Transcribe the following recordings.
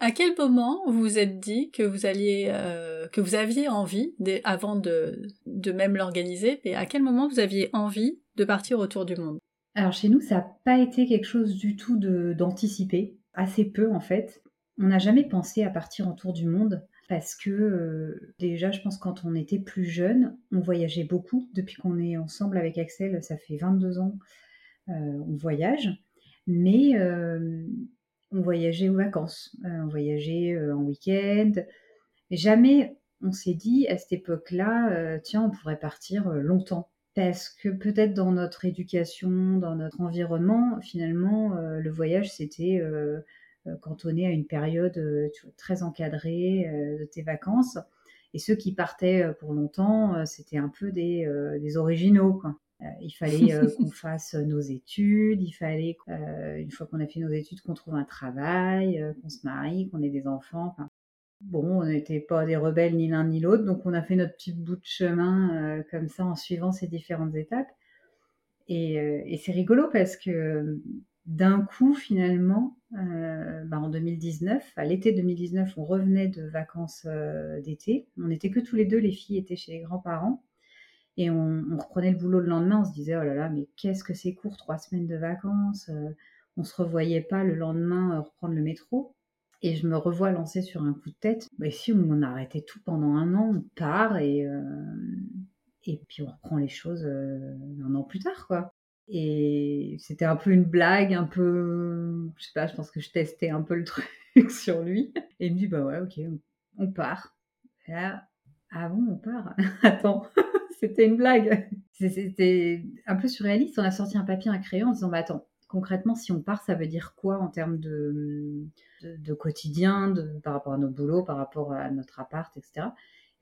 À quel moment vous vous êtes dit que vous euh, aviez envie, avant de, de même l'organiser, et à quel moment vous aviez envie de partir autour du monde? Alors chez nous, ça n'a pas été quelque chose du tout d'anticipé, assez peu en fait. On n'a jamais pensé à partir autour du monde parce que euh, déjà, je pense quand on était plus jeune, on voyageait beaucoup. Depuis qu'on est ensemble avec Axel, ça fait 22 ans, euh, on voyage. Mais voyageait aux vacances, euh, on voyageait euh, en week-end. Jamais on s'est dit à cette époque-là, euh, tiens, on pourrait partir longtemps. Parce que peut-être dans notre éducation, dans notre environnement, finalement, le voyage, c'était cantonné à une période très encadrée de tes vacances. Et ceux qui partaient pour longtemps, c'était un peu des, des originaux. Quoi. Euh, il fallait euh, qu'on fasse nos études, il fallait, euh, une fois qu'on a fait nos études, qu'on trouve un travail, qu'on se marie, qu'on ait des enfants. bon, on n'était pas des rebelles ni l'un ni l'autre, donc on a fait notre petit bout de chemin comme ça en suivant ces différentes étapes. Et, c'est rigolo parce que d'un coup, finalement, bah, en 2019, à l'été 2019, on revenait de vacances d'été. On n'était que tous les deux, les filles étaient chez les grands-parents. Et on, reprenait le boulot le lendemain, on se disait, oh là là, mais qu'est-ce que c'est court, trois semaines de vacances. Euh, on se revoyait pas le lendemain euh, reprendre le métro. Et je me revois lancer sur un coup de tête. Mais si on arrêtait tout pendant un an, on part et, euh, et puis on reprend les choses un an plus tard, quoi. Et c'était un peu une blague, un peu, je sais pas, je pense que je testais un peu le truc sur lui. Et il me dit, bah ouais, ok, on part. Et là, ah bon, on part? Attends, c'était une blague. C'était un peu surréaliste. On a sorti un papier, un crayon en disant, bah attends, concrètement, si on part, ça veut dire quoi en termes de, de, quotidien, de, par rapport à nos boulots, par rapport à notre appart, etc.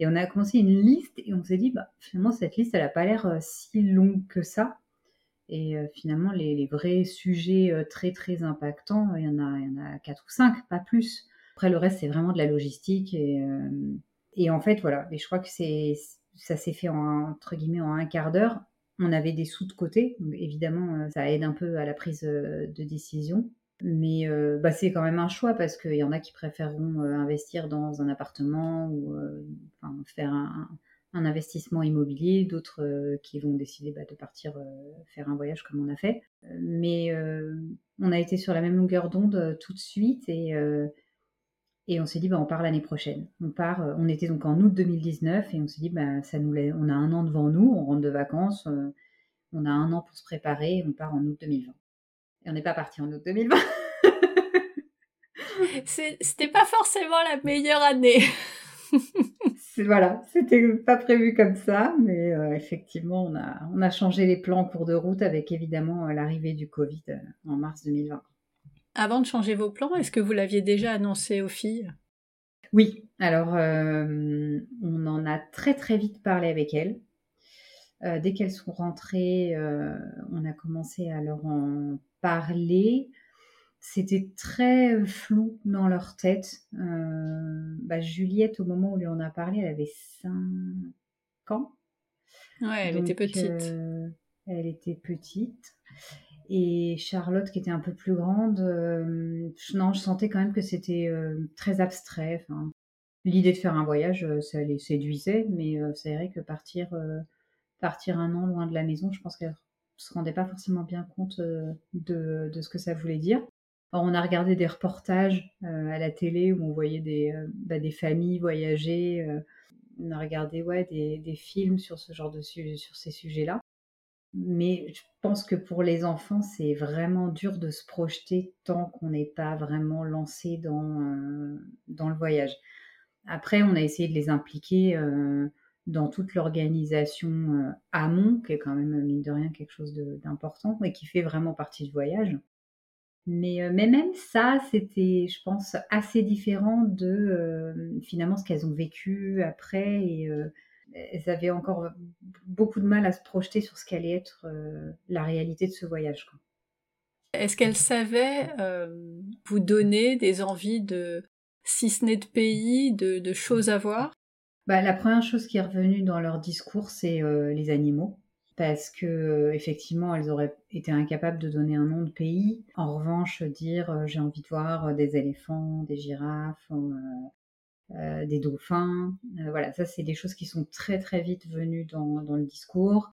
Et on a commencé une liste et on s'est dit, bah, finalement, cette liste, elle n'a pas l'air euh, si longue que ça. Et euh, finalement, les, vrais sujets euh, très, très impactants, il y en a, il y en a quatre ou cinq, pas plus. Après, le reste, c'est vraiment de la logistique. Et, et en fait, voilà. Et je crois que c'est ça s'est fait en, entre guillemets en un quart d'heure. On avait des sous de côté, évidemment, euh, ça aide un peu à la prise euh, de décision. Mais euh, bah, c'est quand même un choix parce qu'il y en a qui préféreront investir dans un appartement ou faire un, investissement immobilier, d'autres qui vont décider bah, de partir faire un voyage comme on a fait. Mais on a été sur la même longueur d'onde tout de suite et et on s'est dit, bah, on part l'année prochaine. On part, euh, on était donc en août 2019 et on s'est dit, bah, ça nous, on a un an devant nous, on rentre de vacances, euh, on a un an pour se préparer, on part en août 2020. Et on n'est pas parti en août 2020. C'était pas forcément la meilleure année. voilà, c'était pas prévu comme ça, mais euh, effectivement, on a, on a changé les plans en cours de route avec évidemment l'arrivée du Covid en mars 2020. Avant de changer vos plans, est-ce que vous l'aviez déjà annoncé aux filles? Oui, alors euh, on en a très très vite parlé avec elles. Euh, dès qu'elles sont rentrées, euh, on a commencé à leur en parler. C'était très flou dans leur tête. Bah, Juliette, au moment où on lui en a parlé, elle avait 5 ans. Ouais, elle était petite. elle était petite. Et Charlotte, qui était un peu plus grande, euh, non, je sentais quand même que c'était euh, très abstrait. L'idée de faire un voyage, euh, ça les séduisait, mais c'est vrai que partir, partir un an loin de la maison, je pense qu'elle se rendait pas forcément bien compte de, ce que ça voulait dire. On a regardé des reportages à la télé où on voyait des, bah, familles voyager. on a regardé ouais, des, des, films sur ce genre de sur ces sujets-là. Mais je pense que pour les enfants, c'est vraiment dur de se projeter tant qu'on n'est pas vraiment lancé dans, euh, dans le voyage. Après, on a essayé de les impliquer euh, dans toute l'organisation euh, amont, qui est quand même, mine de rien, quelque chose d'important et qui fait vraiment partie du voyage. Mais, mais même ça, c'était, je pense, assez différent de finalement ce qu'elles ont vécu après et elles avaient encore beaucoup de mal à se projeter sur ce qu'allait être euh, la réalité de ce voyage. Est-ce qu'elles savaient euh, vous donner des envies de, si ce n'est de pays, de, choses à voir? Bah, La première chose qui est revenue dans leur discours, c'est euh, les animaux. parce que effectivement elles auraient été incapables de donner un nom de pays. En revanche, dire j'ai envie de voir des éléphants, des girafes, des dauphins, voilà, ça c'est des choses qui sont très très vite venues dans, dans le discours.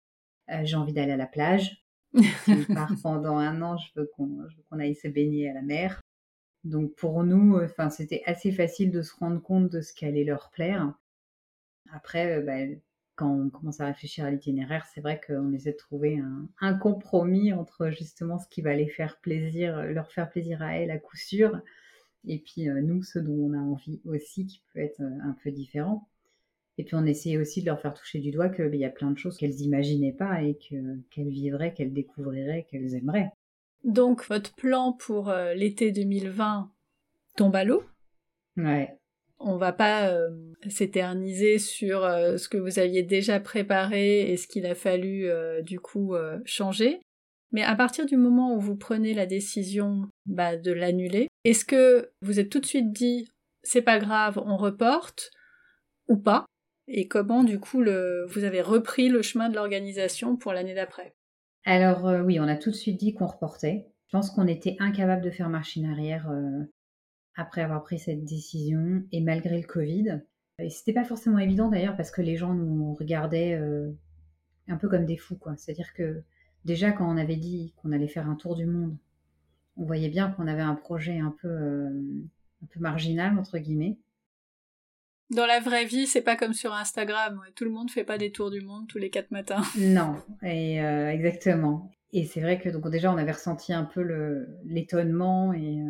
j'ai envie d'aller à la plage. si on part pendant un an, je veux qu'on aille se baigner à la mer. Donc pour nous, enfin c'était assez facile de se rendre compte de ce qui allait leur plaire. Après, bah, quand on commence à réfléchir à l'itinéraire, c'est vrai qu'on essaie de trouver un, compromis entre justement ce qui va les faire plaisir, leur faire plaisir à elles à coup sûr, et puis euh, nous, ce dont on a envie aussi, qui peut être euh, un peu différent. Et puis on essayait aussi de leur faire toucher du doigt qu'il y a plein de choses qu'elles n'imaginaient pas et qu'elles vivraient, qu'elles découvriraient, qu'elles aimeraient. Donc votre plan pour euh, l'été 2020 tombe à l'eau Ouais. On va pas euh, s'éterniser sur euh, ce que vous aviez déjà préparé et ce qu'il a fallu du coup changer. Mais à partir du moment où vous prenez la décision bah, de l'annuler, est-ce que vous êtes tout de suite dit c'est pas grave, on reporte ou pas? Et comment du coup vous avez repris le chemin de l'organisation pour l'année d'après? Alors oui, on a tout de suite dit qu'on reportait. Je pense qu'on était incapable de faire marche arrière après avoir pris cette décision et malgré le Covid. Et c'était pas forcément évident d'ailleurs parce que les gens nous regardaient euh, un peu comme des fous, quoi. C'est-à-dire que déjà quand on avait dit qu'on allait faire un tour du monde, on voyait bien qu'on avait un projet un peu, euh, un peu marginal entre guillemets. Dans la vraie vie, c'est pas comme sur Instagram. Tout le monde fait pas des tours du monde tous les quatre matins. Non, et euh, exactement. Et c'est vrai que donc déjà on avait ressenti un peu l'étonnement et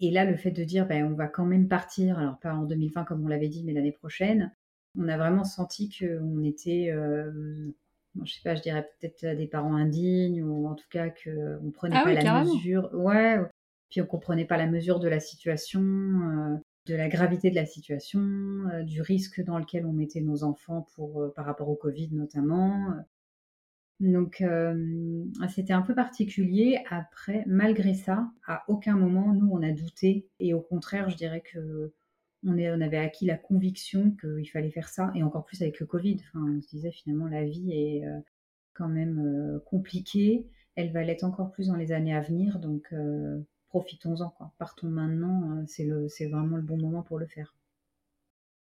et là, le fait de dire, ben, on va quand même partir, alors pas en 2020 comme on l'avait dit, mais l'année prochaine, on a vraiment senti qu'on était, euh, je sais pas, je dirais peut-être des parents indignes, ou en tout cas qu'on prenait ah pas la mesure. Ouais, puis on comprenait pas la mesure de la situation, euh, de la gravité de la situation, euh, du risque dans lequel on mettait nos enfants pour, euh, par rapport au Covid notamment. Donc euh, c'était un peu particulier. Après, malgré ça, à aucun moment nous on a douté et au contraire, je dirais que on, avait acquis la conviction qu'il fallait faire ça et encore plus avec le Covid. Enfin, on se disait finalement la vie est euh, quand même euh, compliquée. Elle va l'être encore plus dans les années à venir, donc profitons-en. Partons maintenant. le, c'est vraiment le bon moment pour le faire.